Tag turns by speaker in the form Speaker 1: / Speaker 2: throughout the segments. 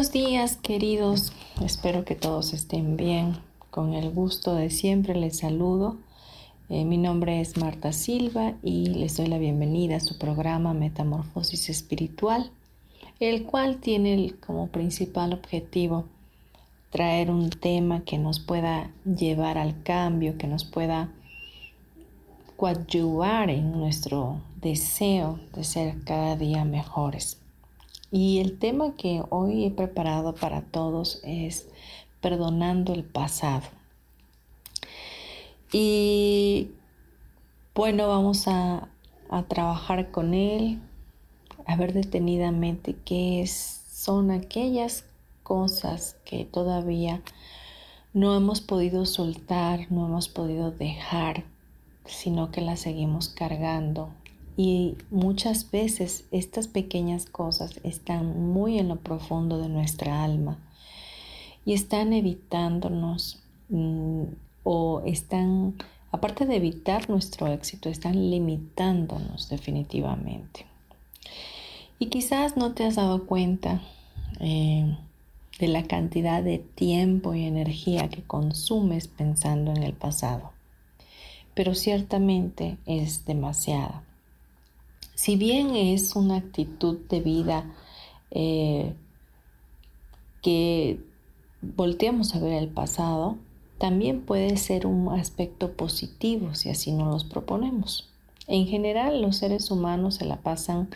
Speaker 1: Buenos días queridos, espero que todos estén bien. Con el gusto de siempre les saludo. Eh, mi nombre es Marta Silva y les doy la bienvenida a su programa Metamorfosis Espiritual, el cual tiene como principal objetivo traer un tema que nos pueda llevar al cambio, que nos pueda coadyuvar en nuestro deseo de ser cada día mejores. Y el tema que hoy he preparado para todos es perdonando el pasado. Y bueno, vamos a, trabajar con él, a ver detenidamente qué son aquellas cosas que todavía no hemos podido soltar, no hemos podido dejar, sino que las seguimos cargando y muchas veces estas pequeñas cosas están muy en lo profundo de nuestra alma y están evitándonos mm, o están, aparte de evitar nuestro éxito, están limitándonos definitivamente. Y quizás no te has dado cuenta eh, de la cantidad de tiempo y energía que consumes pensando en el pasado, pero ciertamente es demasiada. Si bien es una actitud de vida eh, que volteamos a ver el pasado, también puede ser un aspecto positivo si así nos los proponemos. En general, los seres humanos se la pasan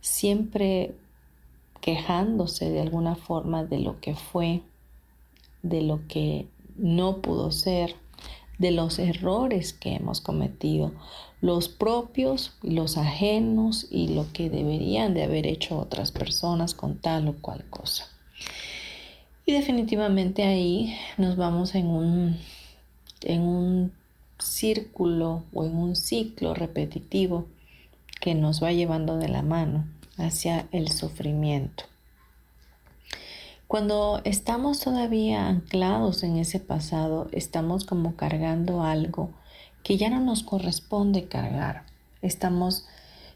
Speaker 1: siempre quejándose de alguna forma de lo que fue, de lo que no pudo ser, de los errores que hemos cometido, los propios los ajenos y lo que deberían de haber hecho otras personas con tal o cual cosa. Y definitivamente ahí nos vamos en un, en un círculo o en un ciclo repetitivo que nos va llevando de la mano hacia el sufrimiento. Cuando estamos todavía anclados en ese pasado, estamos como cargando algo que ya no nos corresponde cargar. Estamos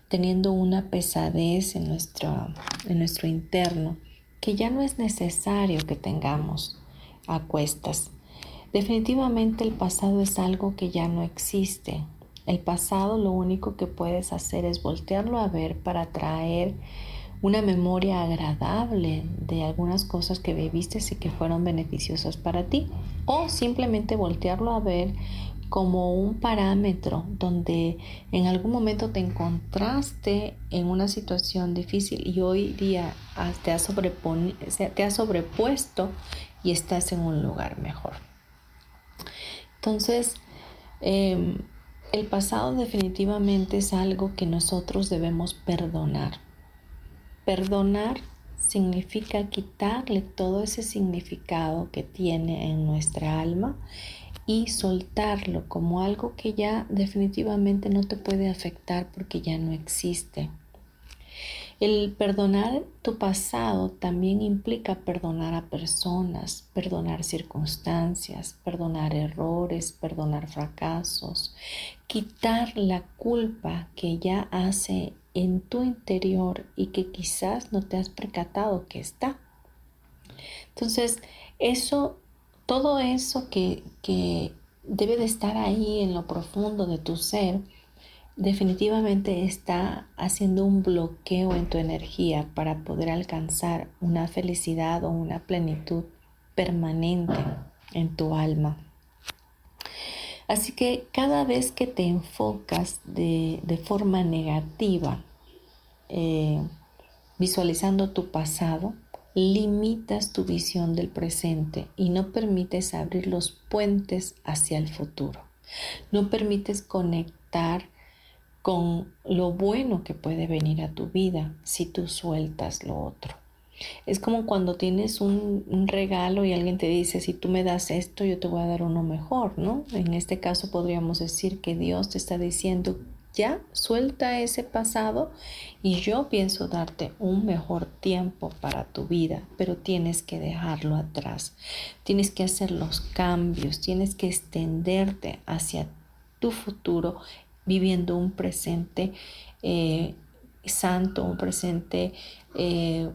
Speaker 1: teniendo una pesadez en nuestro, en nuestro interno que ya no es necesario que tengamos a cuestas. Definitivamente el pasado es algo que ya no existe. El pasado lo único que puedes hacer es voltearlo a ver para traer una memoria agradable de algunas cosas que viviste y que fueron beneficiosas para ti. O simplemente voltearlo a ver como un parámetro donde en algún momento te encontraste en una situación difícil y hoy día te has, te sobrepuesto y estás en un lugar mejor. Entonces, em, el pasado definitivamente es algo que nosotros debemos perdonar Perdonar significa quitarle todo ese significado que tiene en nuestra alma y soltarlo como algo que ya definitivamente no te puede afectar porque ya no existe. El perdonar tu pasado también implica perdonar a personas, perdonar circunstancias, perdonar errores, perdonar fracasos, quitar la culpa que ya hace en tu interior y que quizás no te has percatado que está. Entonces, eso, todo eso que, debe de estar ahí en lo profundo de tu ser, definitivamente está haciendo un bloqueo en tu energía para poder alcanzar una felicidad o una plenitud permanente en tu alma. Así que cada vez que te enfocas de, forma negativa, eh, visualizando tu pasado, limitas tu visión del presente y no permites abrir los puentes hacia el futuro. No permites conectar con lo bueno que puede venir a tu vida si tú sueltas lo otro. Es como cuando tienes un, regalo y alguien te dice, si tú me das esto, yo te voy a dar uno mejor, ¿no? En este caso podríamos decir que Dios te está diciendo, ya suelta ese pasado y yo pienso darte un mejor tiempo para tu vida, pero tienes que dejarlo atrás. Tienes que hacer los cambios, tienes que extenderte hacia tu futuro viviendo un presente eh, santo, un presente eh,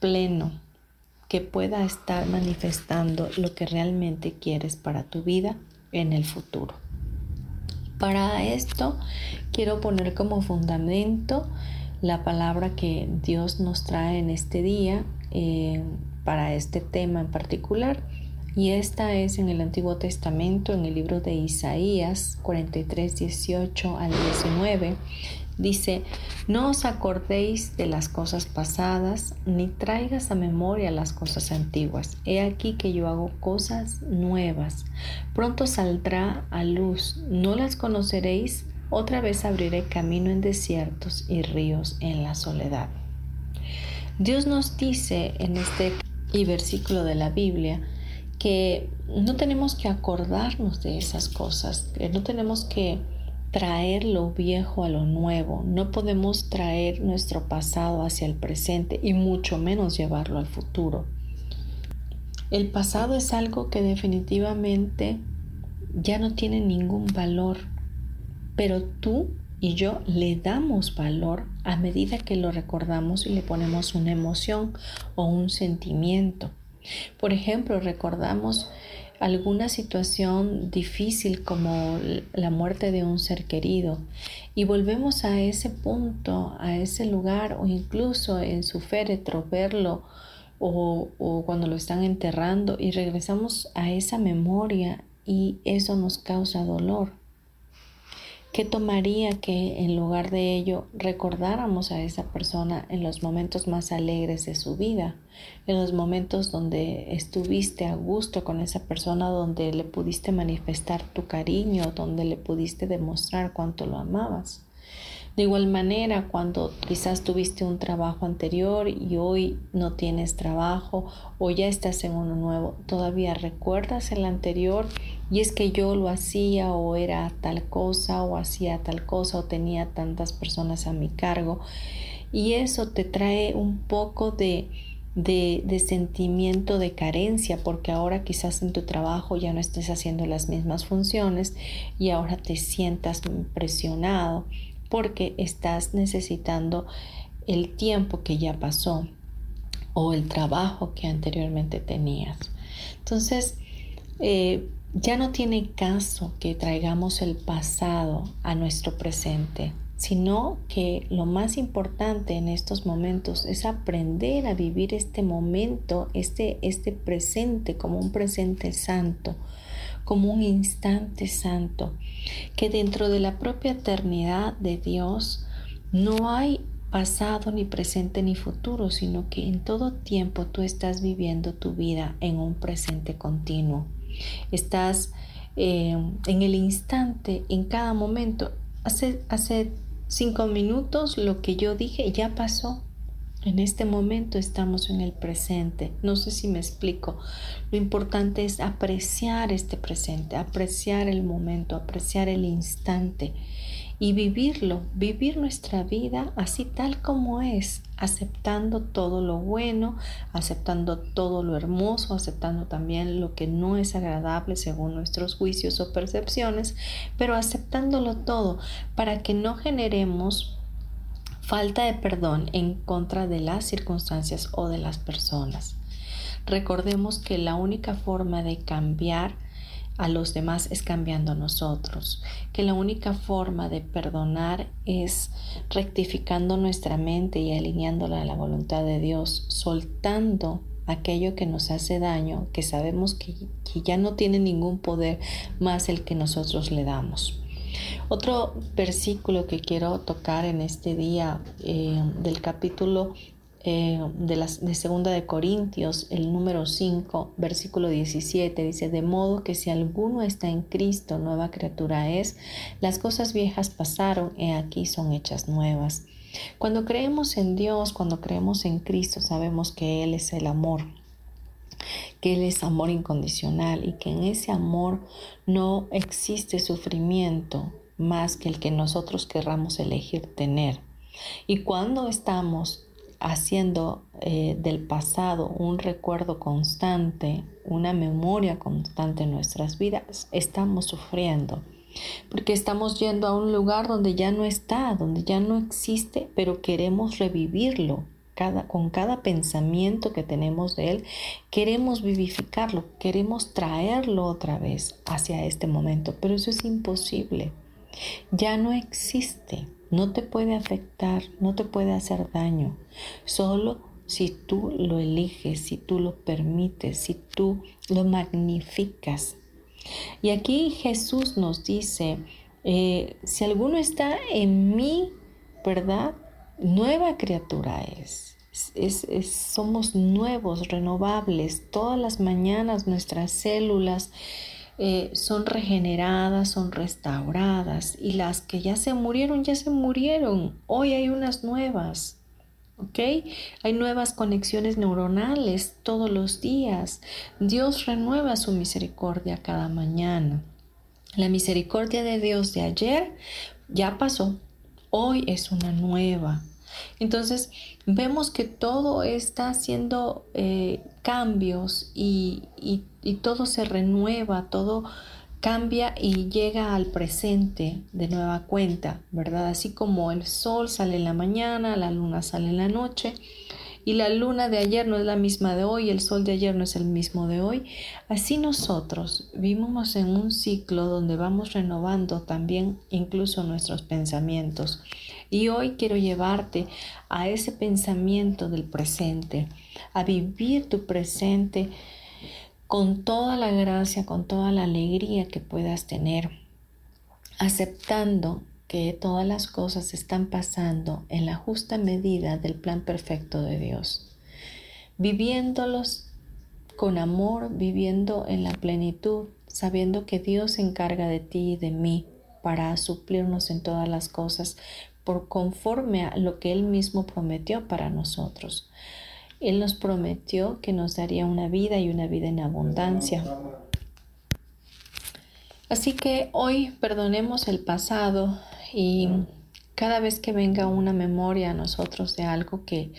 Speaker 1: pleno, que pueda estar manifestando lo que realmente quieres para tu vida en el futuro. Para esto quiero poner como fundamento la palabra que Dios nos trae en este día eh, para este tema en particular. Y esta es en el Antiguo Testamento, en el libro de Isaías 43, 18 al 19. Dice, no os acordéis de las cosas pasadas, ni traigas a memoria las cosas antiguas. He aquí que yo hago cosas nuevas. Pronto saldrá a luz, no las conoceréis. Otra vez abriré camino en desiertos y ríos en la soledad. Dios nos dice en este versículo de la Biblia que no tenemos que acordarnos de esas cosas, que no tenemos que traer lo viejo a lo nuevo, no podemos traer nuestro pasado hacia el presente y mucho menos llevarlo al futuro. El pasado es algo que definitivamente ya no tiene ningún valor, pero tú y yo le damos valor a medida que lo recordamos y le ponemos una emoción o un sentimiento. Por ejemplo, recordamos alguna situación difícil como la muerte de un ser querido y volvemos a ese punto, a ese lugar o incluso en su féretro verlo o, o cuando lo están enterrando y regresamos a esa memoria y eso nos causa dolor. ¿Qué tomaría que en lugar de ello recordáramos a esa persona en los momentos más alegres de su vida, en los momentos donde estuviste a gusto con esa persona, donde le pudiste manifestar tu cariño, donde le pudiste demostrar cuánto lo amabas? De igual manera, cuando quizás tuviste un trabajo anterior y hoy no tienes trabajo o ya estás en uno nuevo, todavía recuerdas el anterior y es que yo lo hacía o era tal cosa o hacía tal cosa o tenía tantas personas a mi cargo. Y eso te trae un poco de, de, sentimiento de carencia porque ahora quizás en tu trabajo ya no estés haciendo las mismas funciones y ahora te sientas presionado porque estás necesitando el tiempo que ya pasó o el trabajo que anteriormente tenías. Entonces, eh, ya no tiene caso que traigamos el pasado a nuestro presente, sino que lo más importante en estos momentos es aprender a vivir este momento, este, este presente como un presente santo, como un instante santo, que dentro de la propia eternidad de Dios no hay pasado ni presente ni futuro, sino que en todo tiempo tú estás viviendo tu vida en un presente continuo. Estás eh, en el instante, en cada momento. Hace, hace cinco minutos lo que yo dije ya pasó. En este momento estamos en el presente. No sé si me explico. Lo importante es apreciar este presente, apreciar el momento, apreciar el instante y vivirlo, vivir nuestra vida así tal como es, aceptando todo lo bueno, aceptando todo lo hermoso, aceptando también lo que no es agradable según nuestros juicios o percepciones, pero aceptándolo todo para que no generemos falta de perdón en contra de las circunstancias o de las personas. Recordemos que la única forma de cambiar a los demás es cambiando a nosotros, que la única forma de perdonar es rectificando nuestra mente y alineándola a la voluntad de Dios, soltando aquello que nos hace daño, que sabemos que, ya no tiene ningún poder más el que nosotros le damos. Otro versículo que quiero tocar en este día eh, del capítulo eh, de, la, de Segunda de Corintios, el número 5, versículo 17, dice, de modo que si alguno está en Cristo, nueva criatura es, las cosas viejas pasaron, y aquí son hechas nuevas. Cuando creemos en Dios, cuando creemos en Cristo, sabemos que Él es el amor, que Él es amor incondicional y que en ese amor no existe sufrimiento más que el que nosotros querramos elegir tener. Y cuando estamos haciendo eh, del pasado un recuerdo constante, una memoria constante en nuestras vidas, estamos sufriendo. Porque estamos yendo a un lugar donde ya no está, donde ya no existe, pero queremos revivirlo. Cada, con cada pensamiento que tenemos de él, queremos vivificarlo, queremos traerlo otra vez hacia este momento, pero eso es imposible. Ya no existe no te puede afectar, no te puede hacer daño, solo si tú lo eliges, si tú lo permites, si tú lo magnificas. Y aquí Jesús nos dice, eh, si alguno está en mí, ¿verdad? Nueva criatura es. somos nuevos, renovables. Todas las mañanas nuestras células eh, son regeneradas, son restauradas y las que ya se murieron, ya se murieron. Hoy hay unas nuevas. ¿Ok? Hay nuevas conexiones neuronales todos los días. Dios renueva su misericordia cada mañana. La misericordia de Dios de ayer ya pasó. Hoy es una nueva. Entonces vemos que todo está haciendo eh, cambios y, y todo se renueva, todo cambia y llega al presente de nueva cuenta, ¿verdad? Así como el sol sale en la mañana, la luna sale en la noche y la luna de ayer no es la misma de hoy, el sol de ayer no es el mismo de hoy, así nosotros vivimos en un ciclo donde vamos renovando también incluso nuestros pensamientos. Y hoy quiero llevarte a ese pensamiento del presente, a vivir tu presente con toda la gracia, con toda la alegría que puedas tener, aceptando que todas las cosas están pasando en la justa medida del plan perfecto de Dios, viviéndolos con amor, viviendo en la plenitud, sabiendo que Dios se encarga de ti y de mí para suplirnos en todas las cosas por conforme a lo que Él mismo prometió para nosotros. Él nos prometió que nos daría una vida y una vida en abundancia. Así que hoy perdonemos el pasado y cada vez que venga una memoria a nosotros de algo que,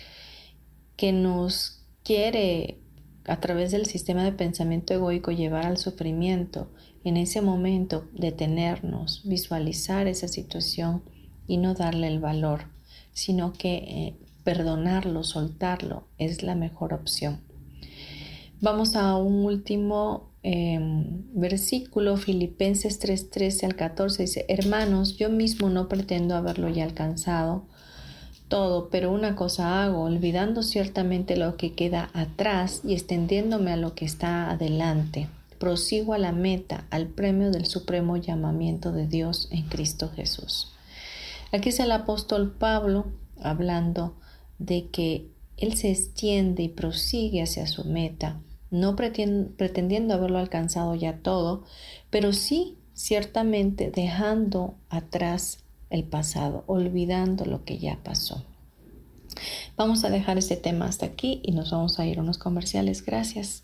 Speaker 1: que nos quiere a través del sistema de pensamiento egoico llevar al sufrimiento, en ese momento detenernos, visualizar esa situación y no darle el valor, sino que eh, perdonarlo, soltarlo, es la mejor opción. Vamos a un último em, versículo, Filipenses 3, 13 al 14, dice, hermanos, yo mismo no pretendo haberlo ya alcanzado todo, pero una cosa hago, olvidando ciertamente lo que queda atrás y extendiéndome a lo que está adelante. Prosigo a la meta, al premio del supremo llamamiento de Dios en Cristo Jesús. Aquí es el apóstol Pablo hablando de que Él se extiende y prosigue hacia su meta, no pretendiendo haberlo alcanzado ya todo, pero sí ciertamente dejando atrás el pasado, olvidando lo que ya pasó. Vamos a dejar este tema hasta aquí y nos vamos a ir a unos comerciales. Gracias.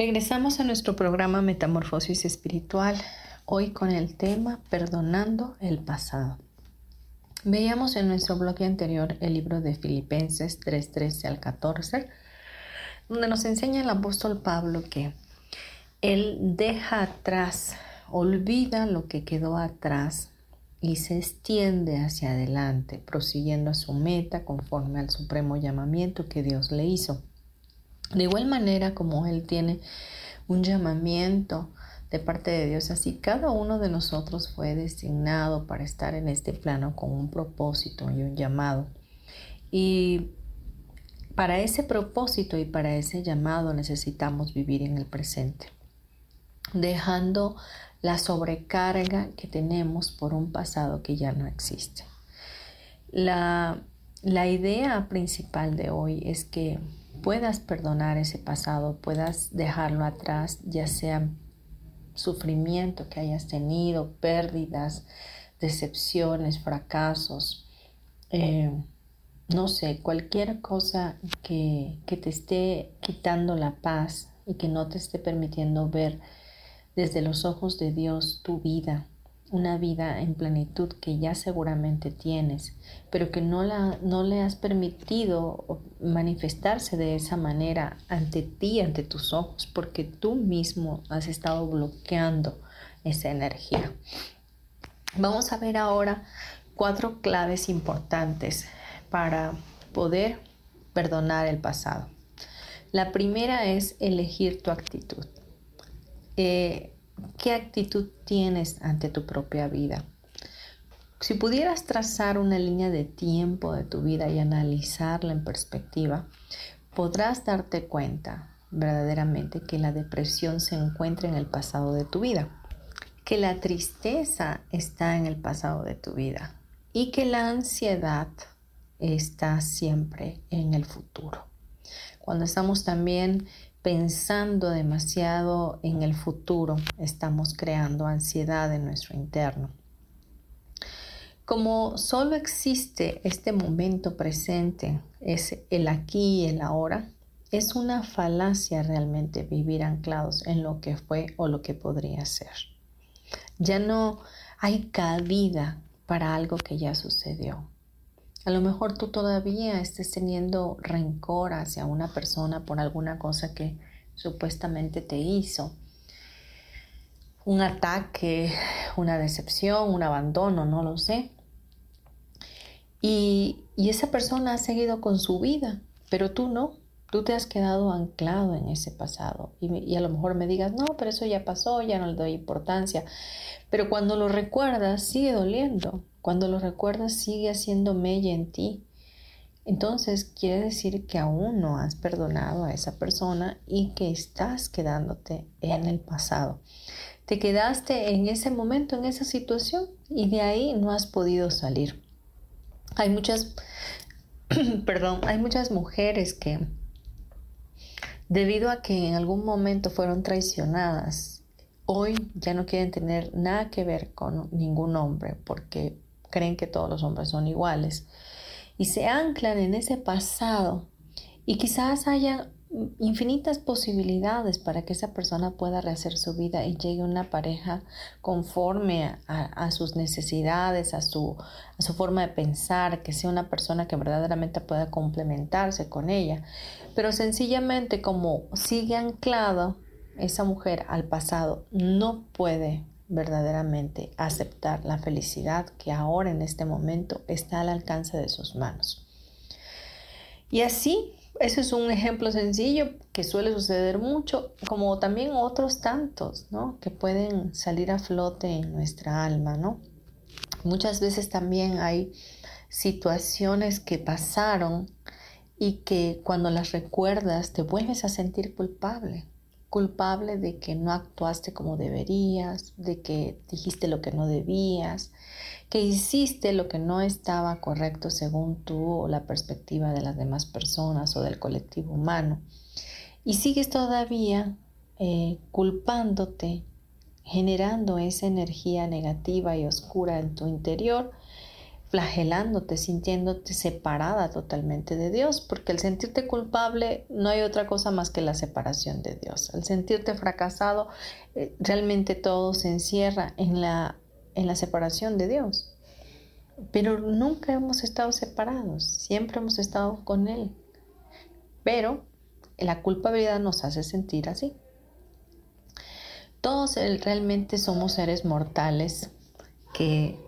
Speaker 1: Regresamos a nuestro programa Metamorfosis Espiritual, hoy con el tema Perdonando el pasado. Veíamos en nuestro bloque anterior el libro de Filipenses 3:13 al 14, donde nos enseña el apóstol Pablo que él deja atrás, olvida lo que quedó atrás y se extiende hacia adelante, prosiguiendo a su meta conforme al supremo llamamiento que Dios le hizo. De igual manera como Él tiene un llamamiento de parte de Dios, así cada uno de nosotros fue designado para estar en este plano con un propósito y un llamado. Y para ese propósito y para ese llamado necesitamos vivir en el presente, dejando la sobrecarga que tenemos por un pasado que ya no existe. La, la idea principal de hoy es que puedas perdonar ese pasado, puedas dejarlo atrás, ya sea sufrimiento que hayas tenido, pérdidas, decepciones, fracasos, eh, no sé, cualquier cosa que, que te esté quitando la paz y que no te esté permitiendo ver desde los ojos de Dios tu vida, una vida en plenitud que ya seguramente tienes, pero que no, la, no le has permitido manifestarse de esa manera ante ti, ante tus ojos, porque tú mismo has estado bloqueando esa energía. Vamos a ver ahora cuatro claves importantes para poder perdonar el pasado. La primera es elegir tu actitud. Eh, ¿Qué actitud tienes ante tu propia vida? Si pudieras trazar una línea de tiempo de tu vida y analizarla en perspectiva, podrás darte cuenta verdaderamente que la depresión se encuentra en el pasado de tu vida, que la tristeza está en el pasado de tu vida y que la ansiedad está siempre en el futuro. Cuando estamos también pensando demasiado en el futuro, estamos creando ansiedad en nuestro interno. Como solo existe este momento presente, es el aquí y el ahora, es una falacia realmente vivir anclados en lo que fue o lo que podría ser. Ya no hay cabida para algo que ya sucedió. A lo mejor tú todavía estés teniendo rencor hacia una persona por alguna cosa que supuestamente te hizo. Un ataque, una decepción, un abandono, no lo sé. Y, esa persona ha seguido con su vida, pero tú no. Tú te has quedado anclado en ese pasado. Y, y a lo mejor me digas, no, pero eso ya pasó, ya no le doy importancia. Pero cuando lo recuerdas, sigue doliendo. Cuando lo recuerdas sigue haciendo mella en ti. Entonces quiere decir que aún no has perdonado a esa persona y que estás quedándote en el pasado. Te quedaste en ese momento, en esa situación y de ahí no has podido salir. Hay muchas, perdón, hay muchas mujeres que debido a que en algún momento fueron traicionadas, hoy ya no quieren tener nada que ver con ningún hombre porque creen que todos los hombres son iguales y se anclan en ese pasado y quizás hayan infinitas posibilidades para que esa persona pueda rehacer su vida y llegue una pareja conforme a, sus necesidades, a su, a su forma de pensar, que sea una persona que verdaderamente pueda complementarse con ella. Pero sencillamente como sigue anclado esa mujer al pasado, no puede verdaderamente aceptar la felicidad que ahora en este momento está al alcance de sus manos. Y así ese es un ejemplo sencillo que suele suceder mucho, como también otros tantos, ¿no? Que pueden salir a flote en nuestra alma, ¿no? Muchas veces también hay situaciones que pasaron y que cuando las recuerdas te vuelves a sentir culpable, culpable de que no actuaste como deberías, de que dijiste lo que no debías, que hiciste lo que no estaba correcto según tú o la perspectiva de las demás personas o del colectivo humano. Y sigues todavía eh, culpándote, generando esa energía negativa y oscura en tu interior, flagelándote, sintiéndote separada totalmente de Dios, porque el sentirte culpable no hay otra cosa más que la separación de Dios. El sentirte fracasado, eh, realmente todo se encierra en la en la separación de Dios. Pero nunca hemos estado separados, siempre hemos estado con Él. Pero la culpabilidad nos hace sentir así. Todos realmente somos seres mortales que,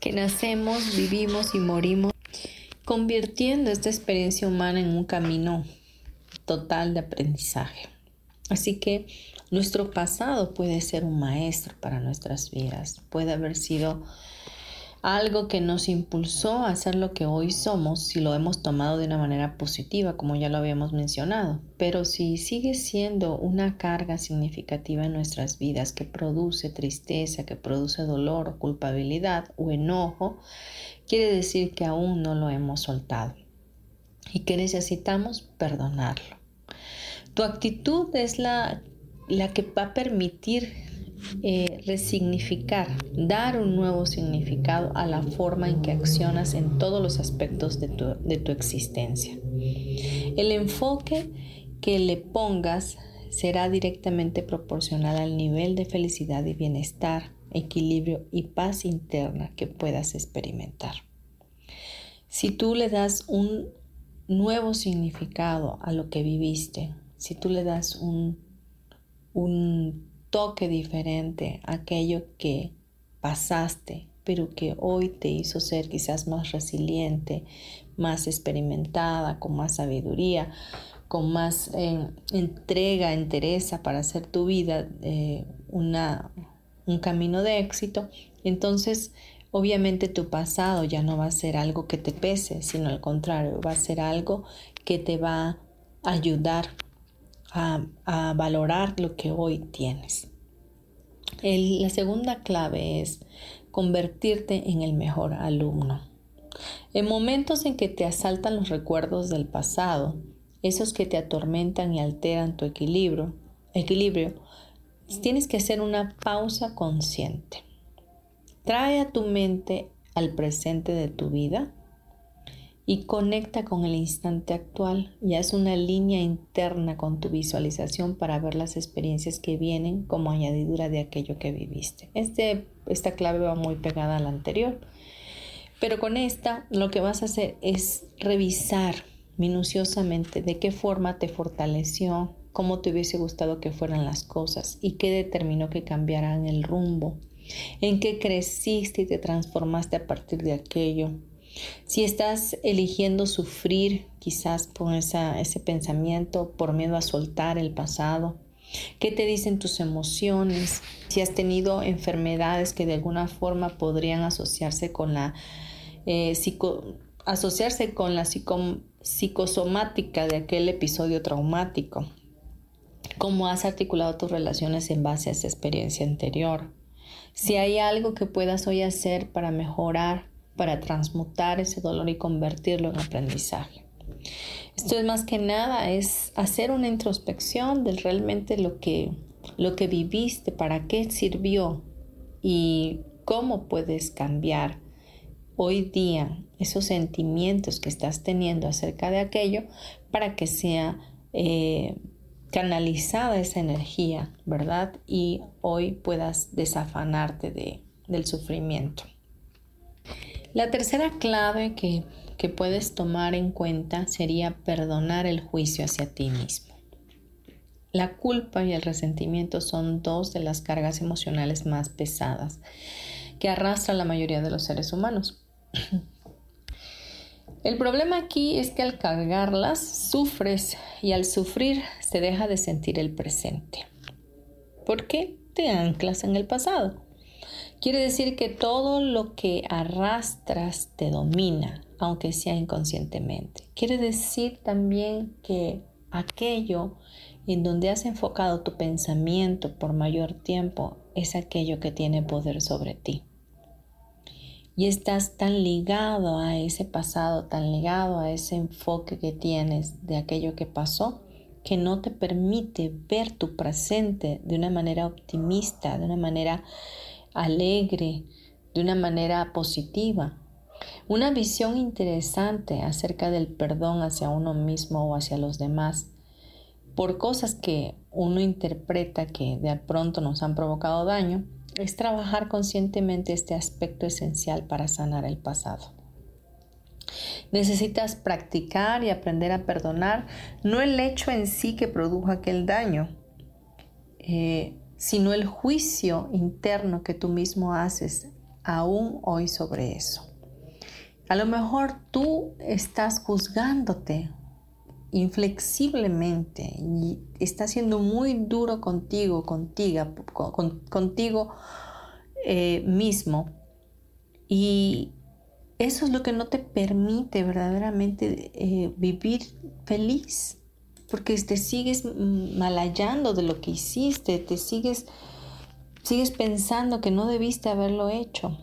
Speaker 1: que nacemos, vivimos y morimos, convirtiendo esta experiencia humana en un camino total de aprendizaje. Así que nuestro pasado puede ser un maestro para nuestras vidas, puede haber sido algo que nos impulsó a ser lo que hoy somos si lo hemos tomado de una manera positiva, como ya lo habíamos mencionado. Pero si sigue siendo una carga significativa en nuestras vidas que produce tristeza, que produce dolor o culpabilidad o enojo, quiere decir que aún no lo hemos soltado y que necesitamos perdonarlo. Tu actitud es la la que va a permitir eh, resignificar, dar un nuevo significado a la forma en que accionas en todos los aspectos de tu, de tu existencia. El enfoque que le pongas será directamente proporcional al nivel de felicidad y bienestar, equilibrio y paz interna que puedas experimentar. Si tú le das un nuevo significado a lo que viviste, si tú le das un un toque diferente a aquello que pasaste, pero que hoy te hizo ser quizás más resiliente, más experimentada, con más sabiduría, con más eh, entrega, entereza para hacer tu vida eh, una, un camino de éxito, entonces obviamente tu pasado ya no va a ser algo que te pese, sino al contrario, va a ser algo que te va a ayudar a, valorar lo que hoy tienes. la segunda clave es convertirte en el mejor alumno. En momentos en que te asaltan los recuerdos del pasado, esos que te atormentan y alteran tu equilibrio, equilibrio, tienes que hacer una pausa consciente. Trae a tu mente al presente de tu vida y conecta con el instante actual. Y haz una línea interna con tu visualización para ver las experiencias que vienen como añadidura de aquello que viviste. Este, esta clave va muy pegada a la anterior, pero con esta lo que vas a hacer es revisar minuciosamente de qué forma te fortaleció, cómo te hubiese gustado que fueran las cosas y qué determinó que cambiaran el rumbo, en qué creciste y te transformaste a partir de aquello si estás eligiendo sufrir quizás por ese pensamiento, por miedo a soltar el pasado, ¿qué te dicen tus emociones? Si has tenido enfermedades que de alguna forma podrían asociarse con la eh, asociarse con la psicosomática de aquel episodio traumático. ¿Cómo has articulado tus relaciones en base a esa experiencia anterior? Si hay algo que puedas hoy hacer para mejorar para transmutar ese dolor y convertirlo en aprendizaje. Esto es más que nada, es hacer una introspección de realmente lo que, lo que viviste, para qué sirvió y cómo puedes cambiar hoy día esos sentimientos que estás teniendo acerca de aquello para que sea eh, canalizada esa energía, ¿verdad? Y hoy puedas desafanarte de, del sufrimiento. La tercera clave que, que puedes tomar en cuenta sería perdonar el juicio hacia ti mismo. La culpa y el resentimiento son dos de las cargas emocionales más pesadas que arrastra la mayoría de los seres humanos. El problema aquí es que al cargarlas sufres y al sufrir se deja de sentir el presente. ¿Por qué? Te anclas en el pasado. Quiere decir que todo lo que arrastras te domina, aunque sea inconscientemente. Quiere decir también que aquello en donde has enfocado tu pensamiento por mayor tiempo es aquello que tiene poder sobre ti y estás tan ligado a ese pasado, tan ligado a ese enfoque que tienes de aquello que pasó, que no te permite ver tu presente de una manera optimista, de una manera alegre, de una manera positiva. Una visión interesante acerca del perdón hacia uno mismo o hacia los demás por cosas que uno interpreta que de pronto nos han provocado daño es trabajar conscientemente este aspecto esencial para sanar el pasado. Necesitas practicar y aprender a perdonar no el hecho en sí que produjo aquel daño, eh, sino el juicio interno que tú mismo haces aún hoy sobre eso. A lo mejor tú estás juzgándote inflexiblemente y está siendo muy duro contigo, contigo, contigo eh, mismo. Y eso es lo que no te permite verdaderamente eh, vivir feliz, porque te sigues malayando de lo que hiciste, te sigues, sigues pensando que no debiste haberlo hecho.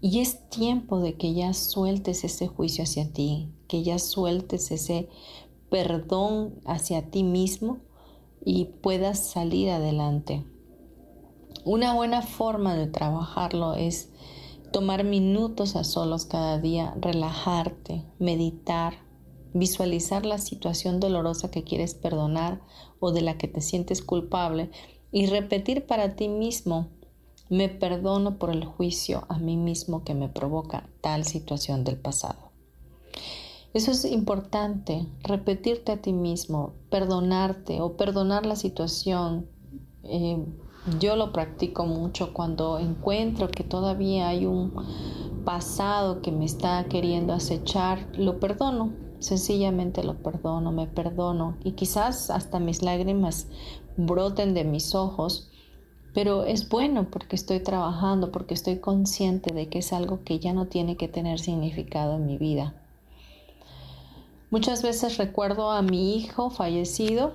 Speaker 1: Y es tiempo de que ya sueltes ese juicio hacia ti, que ya sueltes ese perdón hacia ti mismo y puedas salir adelante. Una buena forma de trabajarlo es tomar minutos a solos cada día, relajarte, meditar, visualizar la situación dolorosa que quieres perdonar o de la que te sientes culpable y repetir para ti mismo, me perdono por el juicio a mí mismo que me provoca tal situación del pasado. Eso es importante, repetirte a ti mismo, perdonarte o perdonar la situación. Eh, yo lo practico mucho cuando encuentro que todavía hay un pasado que me está queriendo acechar, lo perdono, sencillamente lo perdono, me perdono y quizás hasta mis lágrimas broten de mis ojos, pero es bueno porque estoy trabajando, porque estoy consciente de que es algo que ya no tiene que tener significado en mi vida. Muchas veces recuerdo a mi hijo fallecido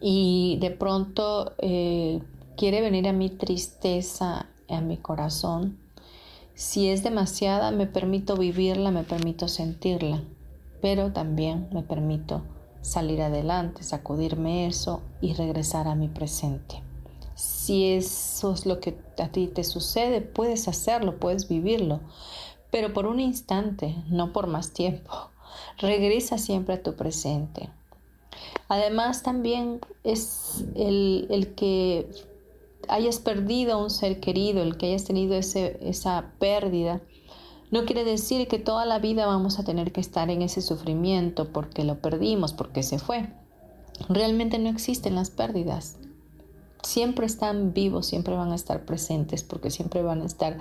Speaker 1: y de pronto eh, quiere venir a mi tristeza, a mi corazón. Si es demasiada, me permito vivirla, me permito sentirla, pero también me permito salir adelante, sacudirme eso y regresar a mi presente. Si eso es lo que a ti te sucede, puedes hacerlo, puedes vivirlo, pero por un instante, no por más tiempo. Regresa siempre a tu presente. Además también es el, que hayas perdido a un ser querido, el que hayas tenido esa pérdida, no quiere decir que toda la vida vamos a tener que estar en ese sufrimiento porque lo perdimos, porque se fue. Realmente no existen las pérdidas. Siempre están vivos, siempre van a estar presentes, porque siempre van a estar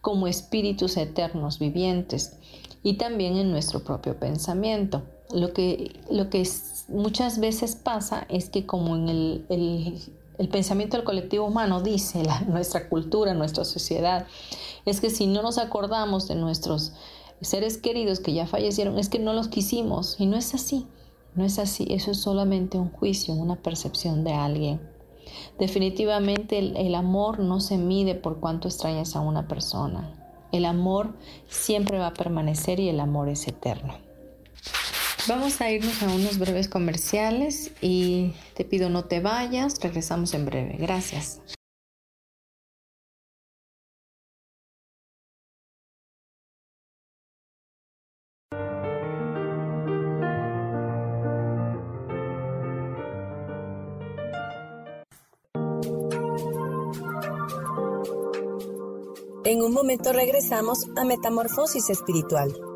Speaker 1: como espíritus eternos vivientes y también en nuestro propio pensamiento. Lo que, lo que muchas veces pasa es que como en el, el, pensamiento del colectivo humano dice nuestra cultura, nuestra sociedad, es que si no nos acordamos de nuestros seres queridos que ya fallecieron, es que no los quisimos y no es así. No es así, eso es solamente un juicio, una percepción de alguien. Definitivamente el, amor no se mide por cuánto extrañas a una persona. El amor siempre va a permanecer y el amor es eterno. Vamos a irnos a unos breves comerciales y te pido no te vayas, regresamos en breve. Gracias.
Speaker 2: En un momento regresamos a Metamorfosis Espiritual.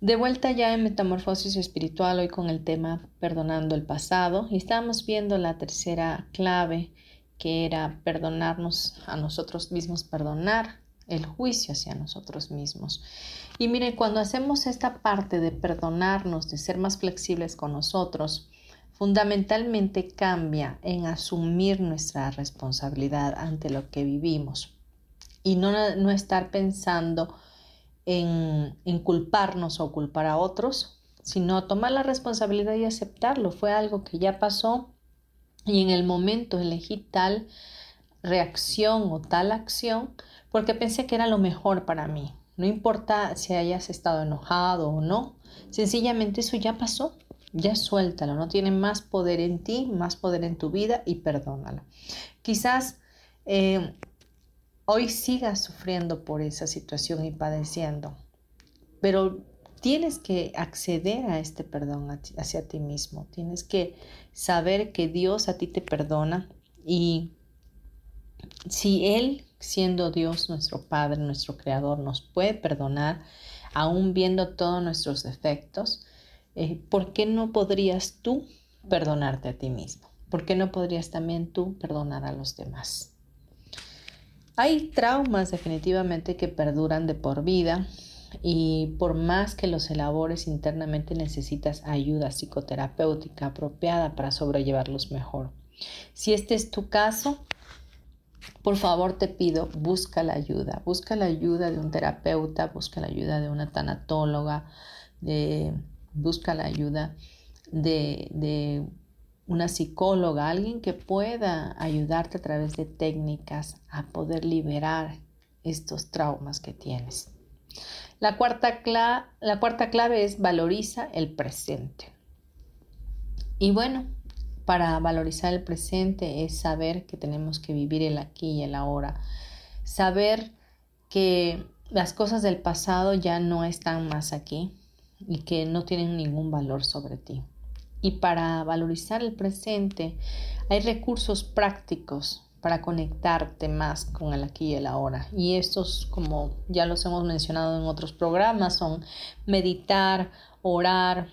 Speaker 1: De vuelta ya en Metamorfosis Espiritual, hoy con el tema Perdonando el pasado, y estamos viendo la tercera clave, que era perdonarnos a nosotros mismos, perdonar el juicio hacia nosotros mismos. Y miren, cuando hacemos esta parte de perdonarnos, de ser más flexibles con nosotros, fundamentalmente cambia en asumir nuestra responsabilidad ante lo que vivimos y no, no estar pensando en, culparnos o culpar a otros, sino tomar la responsabilidad y aceptarlo. Fue algo que ya pasó y en el momento elegí tal reacción o tal acción porque pensé que era lo mejor para mí. No importa si hayas estado enojado o no, sencillamente eso ya pasó, ya suéltalo, no tiene más poder en ti, más poder en tu vida y perdónalo. Quizás eh, hoy sigas sufriendo por esa situación y padeciendo, pero tienes que acceder a este perdón hacia ti mismo, tienes que saber que Dios a ti te perdona y si Él, siendo Dios nuestro Padre, nuestro Creador, nos puede perdonar, aún viendo todos nuestros defectos, eh, ¿por qué no podrías tú perdonarte a ti mismo? ¿Por qué no podrías también tú perdonar a los demás? Hay traumas definitivamente que perduran de por vida y por más que los elabores internamente necesitas ayuda psicoterapéutica apropiada para sobrellevarlos mejor. Si este es tu caso, por favor te pido, busca la ayuda, busca la ayuda de un terapeuta, busca la ayuda de una tanatóloga, busca la ayuda de, de una psicóloga, alguien que pueda ayudarte a través de técnicas a poder liberar estos traumas que tienes. La cuarta, la cuarta clave es valoriza el presente. Y bueno, para valorizar el presente es saber que tenemos que vivir el aquí y el ahora. Saber que las cosas del pasado ya no están más aquí y que no tienen ningún valor sobre ti. Y para valorizar el presente hay recursos prácticos para conectarte más con el aquí y el ahora. Y estos, como ya los hemos mencionado en otros programas, son meditar, orar,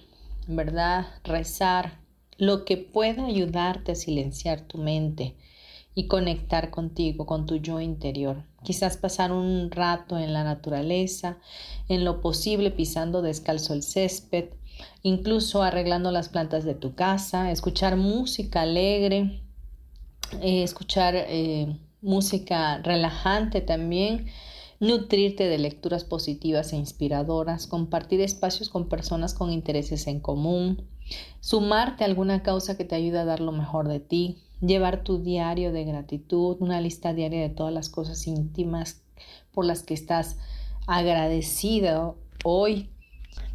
Speaker 1: ¿verdad? Rezar, lo que pueda ayudarte a silenciar tu mente y conectar contigo, con tu yo interior. Quizás pasar un rato en la naturaleza, en lo posible pisando descalzo el césped, incluso arreglando las plantas de tu casa, escuchar música alegre, eh, escuchar eh, música relajante también, nutrirte de lecturas positivas e inspiradoras, compartir espacios con personas con intereses en común, sumarte a alguna causa que te ayude a dar lo mejor de ti, llevar tu diario de gratitud, una lista diaria de todas las cosas íntimas por las que estás agradecido hoy.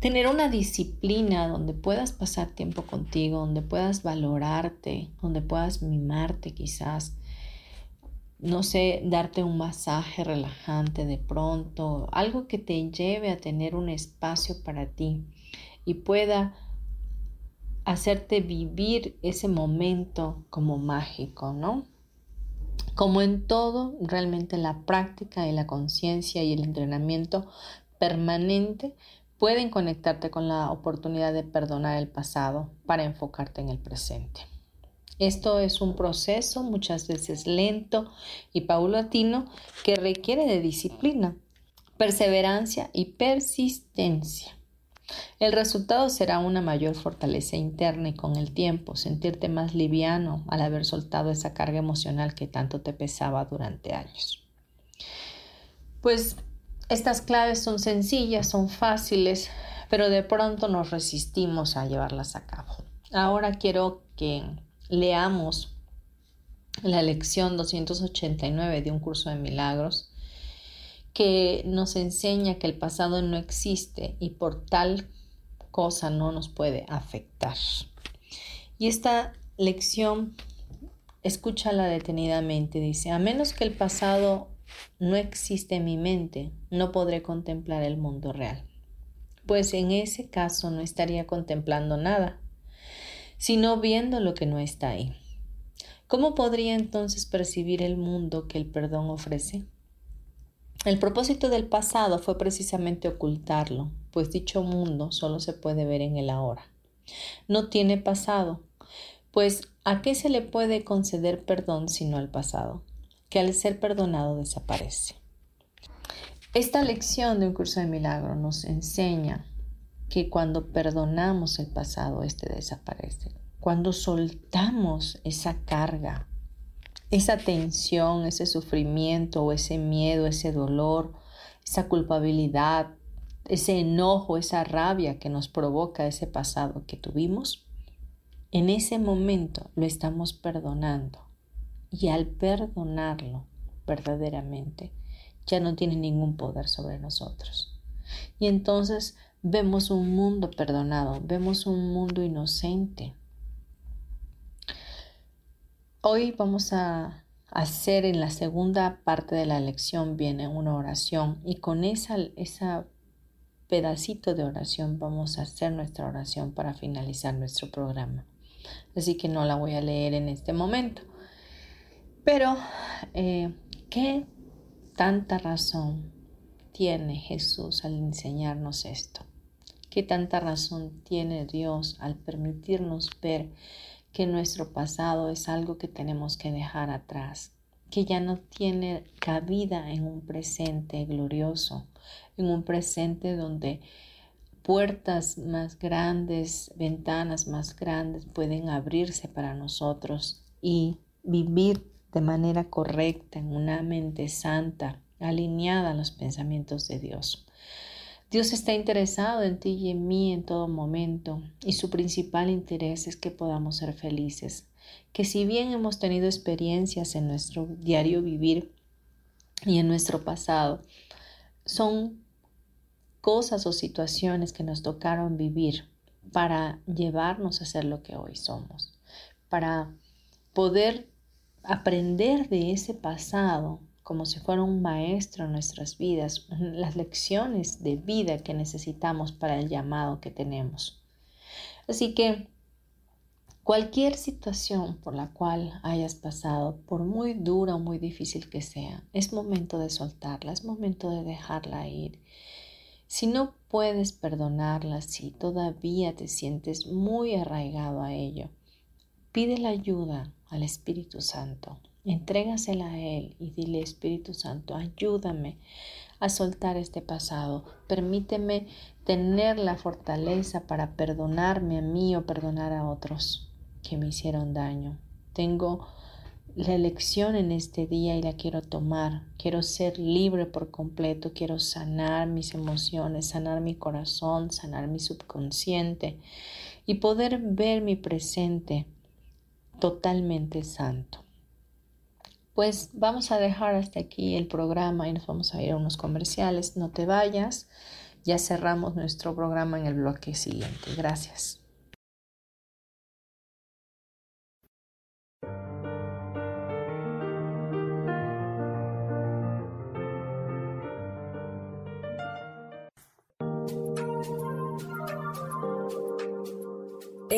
Speaker 1: Tener una disciplina donde puedas pasar tiempo contigo, donde puedas valorarte, donde puedas mimarte quizás, no sé, darte un masaje relajante de pronto, algo que te lleve a tener un espacio para ti y pueda hacerte vivir ese momento como mágico, ¿no? Como en todo, realmente la práctica y la conciencia y el entrenamiento permanente pueden conectarte con la oportunidad de perdonar el pasado para enfocarte en el presente. Esto es un proceso muchas veces lento y paulatino que requiere de disciplina, perseverancia y persistencia. El resultado será una mayor fortaleza interna y con el tiempo sentirte más liviano al haber soltado esa carga emocional que tanto te pesaba durante años. Pues estas claves son sencillas, son fáciles, pero de pronto nos resistimos a llevarlas a cabo. Ahora quiero que leamos la lección 289 de un curso de milagros que nos enseña que el pasado no existe y por tal cosa no nos puede afectar. Y esta lección, escúchala detenidamente, dice, a menos que el pasado no existe en mi mente, no podré contemplar el mundo real. Pues en ese caso no estaría contemplando nada, sino viendo lo que no está ahí. ¿Cómo podría entonces percibir el mundo que el perdón ofrece? El propósito del pasado fue precisamente ocultarlo, pues dicho mundo solo se puede ver en el ahora. No tiene pasado, pues ¿a qué se le puede conceder perdón sino al pasado, que al ser perdonado desaparece? Esta lección de un curso de milagro nos enseña que cuando perdonamos el pasado, este desaparece. Cuando soltamos esa carga esa tensión, ese sufrimiento o ese miedo, ese dolor, esa culpabilidad, ese enojo, esa rabia que nos provoca ese pasado que tuvimos, en ese momento lo estamos perdonando. Y al perdonarlo verdaderamente, ya no tiene ningún poder sobre nosotros. Y entonces vemos un mundo perdonado, vemos un mundo inocente, Hoy vamos a hacer en la segunda parte de la lección viene una oración y con esa, esa pedacito de oración vamos a hacer nuestra oración para finalizar nuestro programa. Así que no la voy a leer en este momento. Pero, eh, ¿qué tanta razón tiene Jesús al enseñarnos esto? ¿Qué tanta razón tiene Dios al permitirnos ver que nuestro pasado es algo que tenemos que dejar atrás, que ya no tiene cabida en un presente glorioso, en un presente donde puertas más grandes, ventanas más grandes pueden abrirse para nosotros y vivir de manera correcta en una mente santa, alineada a los pensamientos de Dios. Dios está interesado en ti y en mí en todo momento y su principal interés es que podamos ser felices, que si bien hemos tenido experiencias en nuestro diario vivir y en nuestro pasado, son cosas o situaciones que nos tocaron vivir para llevarnos a ser lo que hoy somos, para poder aprender de ese pasado como si fuera un maestro en nuestras vidas, las lecciones de vida que necesitamos para el llamado que tenemos. Así que cualquier situación por la cual hayas pasado, por muy dura o muy difícil que sea, es momento de soltarla, es momento de dejarla ir. Si no puedes perdonarla, si todavía te sientes muy arraigado a ello, pide la ayuda al Espíritu Santo Entrégasela a Él y dile, Espíritu Santo, ayúdame a soltar este pasado. Permíteme tener la fortaleza para perdonarme a mí o perdonar a otros que me hicieron daño. Tengo la elección en este día y la quiero tomar. Quiero ser libre por completo, quiero sanar mis emociones, sanar mi corazón, sanar mi subconsciente y poder ver mi presente totalmente santo. Pues vamos a dejar hasta aquí el programa y nos vamos a ir a unos comerciales. No te vayas. Ya cerramos nuestro programa en el bloque siguiente. Gracias.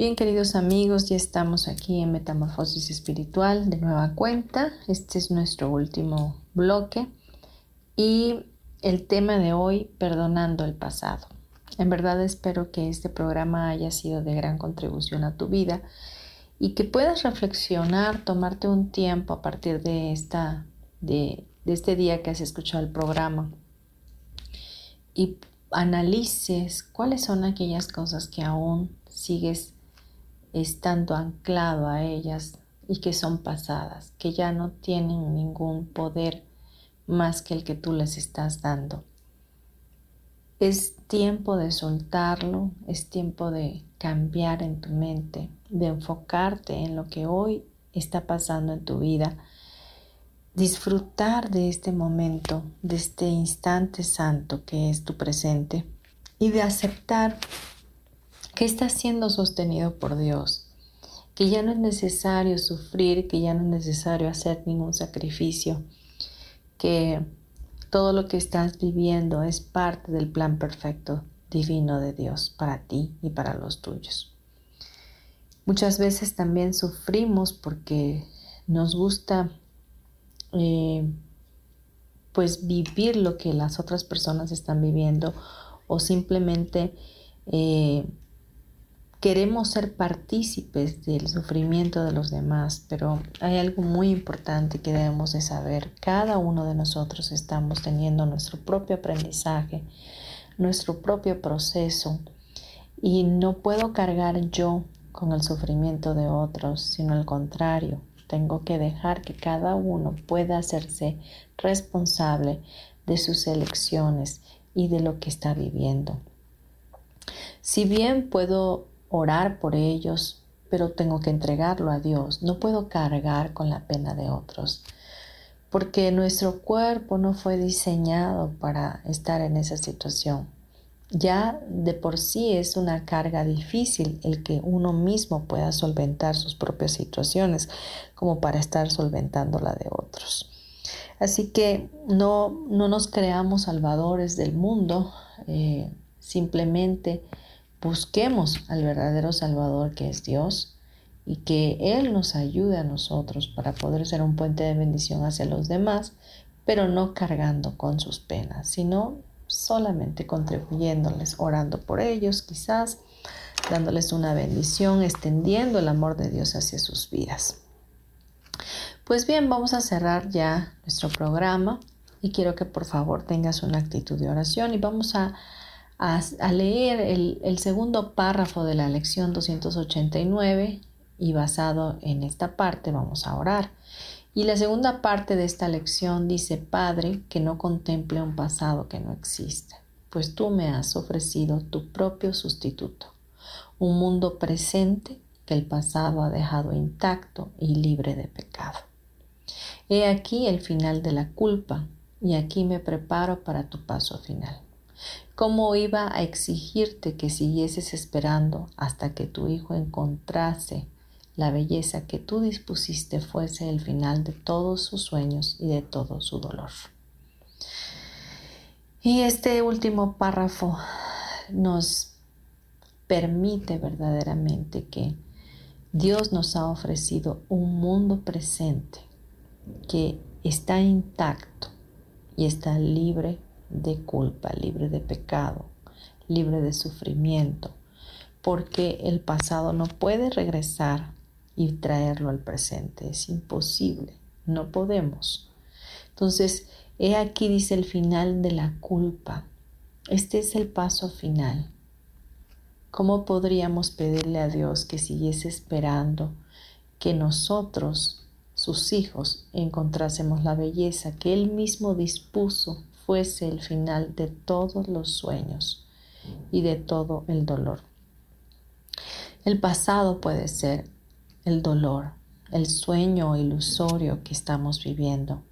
Speaker 1: Bien, queridos amigos, ya estamos aquí en Metamorfosis Espiritual de nueva cuenta. Este es nuestro último bloque y el tema de hoy, perdonando el pasado. En verdad espero que este programa haya sido de gran contribución a tu vida y que puedas reflexionar, tomarte un tiempo a partir de, esta, de, de este día que has escuchado el programa y analices cuáles son aquellas cosas que aún sigues estando anclado a ellas y que son pasadas, que ya no tienen ningún poder más que el que tú les estás dando. Es tiempo de soltarlo, es tiempo de cambiar en tu mente, de enfocarte en lo que hoy está pasando en tu vida, disfrutar de este momento, de este instante santo que es tu presente y de aceptar que está siendo sostenido por Dios, que ya no es necesario sufrir, que ya no es necesario hacer ningún sacrificio, que todo lo que estás viviendo es parte del plan perfecto divino de Dios para ti y para los tuyos. Muchas veces también sufrimos porque nos gusta eh, pues vivir lo que las otras personas están viviendo o simplemente eh, queremos ser partícipes del sufrimiento de los demás, pero hay algo muy importante que debemos de saber. Cada uno de nosotros estamos teniendo nuestro propio aprendizaje, nuestro propio proceso y no puedo cargar yo con el sufrimiento de otros, sino al contrario, tengo que dejar que cada uno pueda hacerse responsable de sus elecciones y de lo que está viviendo. Si bien puedo orar por ellos, pero tengo que entregarlo a Dios. No puedo cargar con la pena de otros, porque nuestro cuerpo no fue diseñado para estar en esa situación. ya de por sí es una carga difícil el que uno mismo pueda solventar sus propias situaciones como para estar solventando la de otros. Así que no, no nos creamos salvadores del mundo, eh, simplemente busquemos al verdadero Salvador que es Dios y que Él nos ayude a nosotros para poder ser un puente de bendición hacia los demás, pero no cargando con sus penas, sino solamente contribuyéndoles, orando por ellos quizás, dándoles una bendición, extendiendo el amor de Dios hacia sus vidas. Pues bien, vamos a cerrar ya nuestro programa y quiero que por favor tengas una actitud de oración y vamos a, leer el, el segundo párrafo de la lección 289 y basado en esta parte vamos a orar. Y la segunda parte de esta lección dice, Padre, que no contemple un pasado que no existe, pues tú me has ofrecido tu propio sustituto, un mundo presente que el pasado ha dejado intacto y libre de pecado. He aquí el final de la culpa y aquí me preparo para tu paso final. ¿Cómo iba a exigirte que siguieses esperando hasta que tu hijo encontrase la belleza que tú dispusiste fuese el final de todos sus sueños y de todo su dolor. Y este último párrafo nos permite verdaderamente que Dios nos ha ofrecido un mundo presente que está intacto y está libre de culpa, libre de pecado, libre de sufrimiento, porque el pasado no puede regresar y traerlo al presente. Es imposible, no podemos. Entonces, he aquí dice el final de la culpa. Este es el paso final. ¿Cómo podríamos pedirle a Dios que siguiese esperando que nosotros, sus hijos, encontrásemos la belleza que Él mismo dispuso fuese el final de todos los sueños y de todo el dolor? El pasado puede ser el dolor, el sueño ilusorio que estamos viviendo,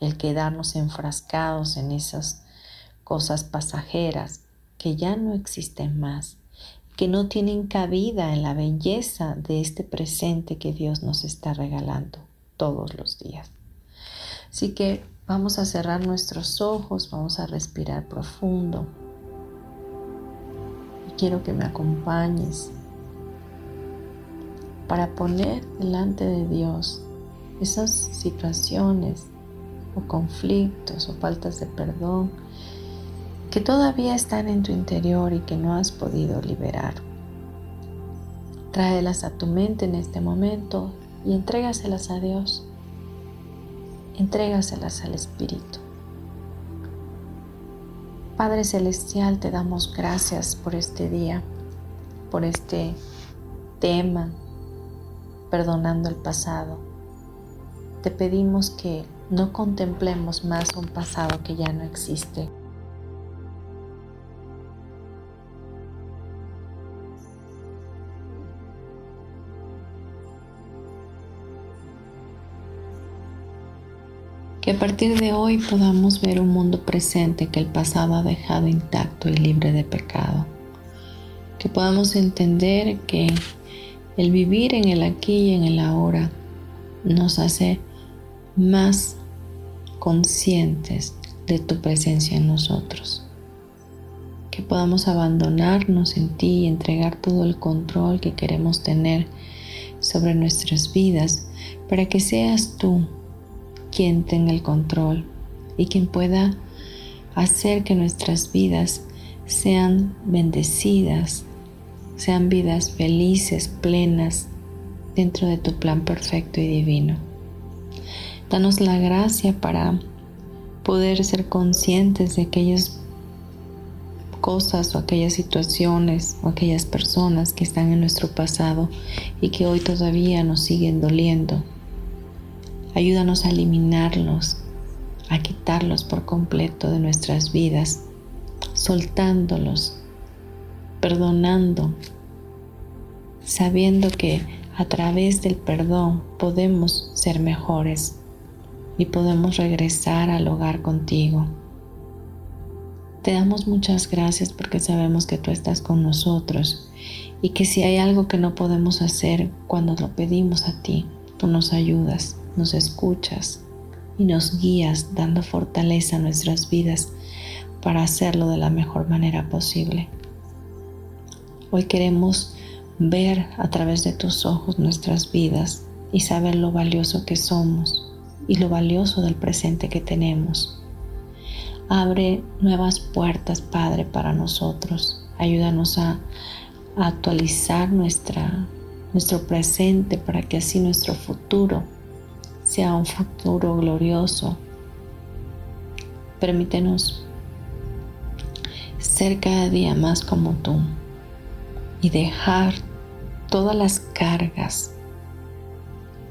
Speaker 1: el quedarnos enfrascados en esas cosas pasajeras que ya no existen más, que no tienen cabida en la belleza de este presente que Dios nos está regalando todos los días. Así que vamos a cerrar nuestros ojos, vamos a respirar profundo. Y quiero que me acompañes para poner delante de Dios esas situaciones o conflictos o faltas de perdón que todavía están en tu interior y que no has podido liberar. Tráelas a tu mente en este momento y entrégaselas a Dios. Entrégaselas al Espíritu. Padre Celestial, te damos gracias por este día, por este tema perdonando el pasado. Te pedimos que no contemplemos más un pasado que ya no existe. Que a partir de hoy podamos ver un mundo presente que el pasado ha dejado intacto y libre de pecado. Que podamos entender que el vivir en el aquí y en el ahora nos hace más conscientes de tu presencia en nosotros. Que podamos abandonarnos en ti y entregar todo el control que queremos tener sobre nuestras vidas para que seas tú quien tenga el control y quien pueda hacer que nuestras vidas sean bendecidas sean vidas felices, plenas, dentro de tu plan perfecto y divino. Danos la gracia para poder ser conscientes de aquellas cosas o aquellas situaciones o aquellas personas que están en nuestro pasado y que hoy todavía nos siguen doliendo. Ayúdanos a eliminarlos, a quitarlos por completo de nuestras vidas, soltándolos perdonando, sabiendo que a través del perdón podemos ser mejores y podemos regresar al hogar contigo. Te damos muchas gracias porque sabemos que tú estás con nosotros y que si hay algo que no podemos hacer cuando lo pedimos a ti, tú nos ayudas, nos escuchas y nos guías dando fortaleza a nuestras vidas para hacerlo de la mejor manera posible. Hoy queremos ver a través de tus ojos nuestras vidas y saber lo valioso que somos y lo valioso del presente que tenemos. Abre nuevas puertas, Padre, para nosotros. Ayúdanos a, actualizar nuestra, nuestro presente para que así nuestro futuro sea un futuro glorioso. Permítenos ser cada día más como tú y dejar todas las cargas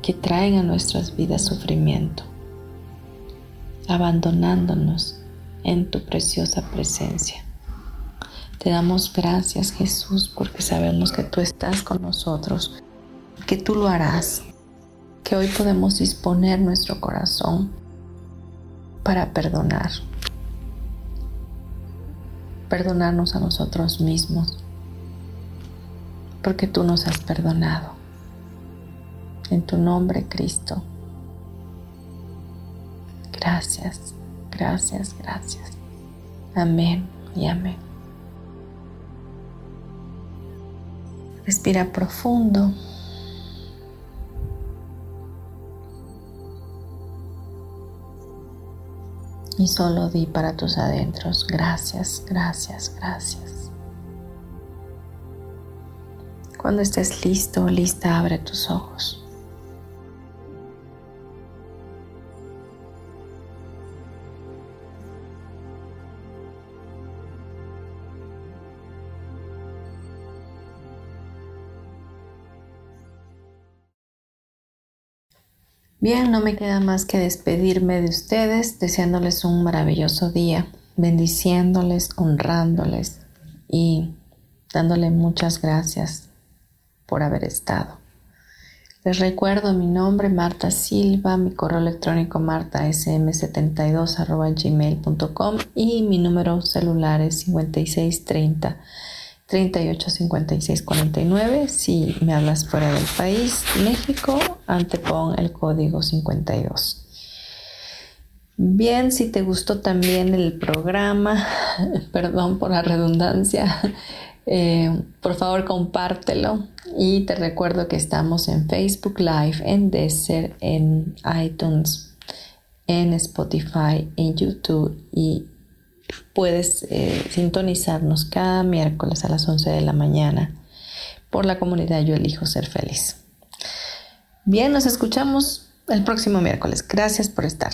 Speaker 1: que traen a nuestras vidas sufrimiento, abandonándonos en tu preciosa presencia. Te damos gracias Jesús porque sabemos que tú estás con nosotros, que tú lo harás, que hoy podemos disponer nuestro corazón para perdonar, perdonarnos a nosotros mismos, porque tú nos has perdonado. En tu nombre, Cristo. Gracias, gracias, gracias. Amén y amén. Respira profundo. Y solo di para tus adentros, gracias, gracias, gracias. Cuando estés listo o lista, abre tus ojos. Bien, no me queda más que despedirme de ustedes, deseándoles un maravilloso día, bendiciéndoles, honrándoles y dándole muchas gracias por haber estado. Les recuerdo mi nombre, Marta Silva, mi correo electrónico martasm72.gmail.com y mi número celular es 5630 38 56 49. Si me hablas fuera del país, México, antepon el código 52. Bien, si te gustó también el programa, perdón por la redundancia, eh, por favor compártelo y te recuerdo que estamos en Facebook Live, en Desert, en iTunes, en Spotify, en YouTube y puedes eh, sintonizarnos cada miércoles a las 11 de la mañana por la comunidad Yo Elijo Ser Feliz. Bien, nos escuchamos el próximo miércoles. Gracias por estar.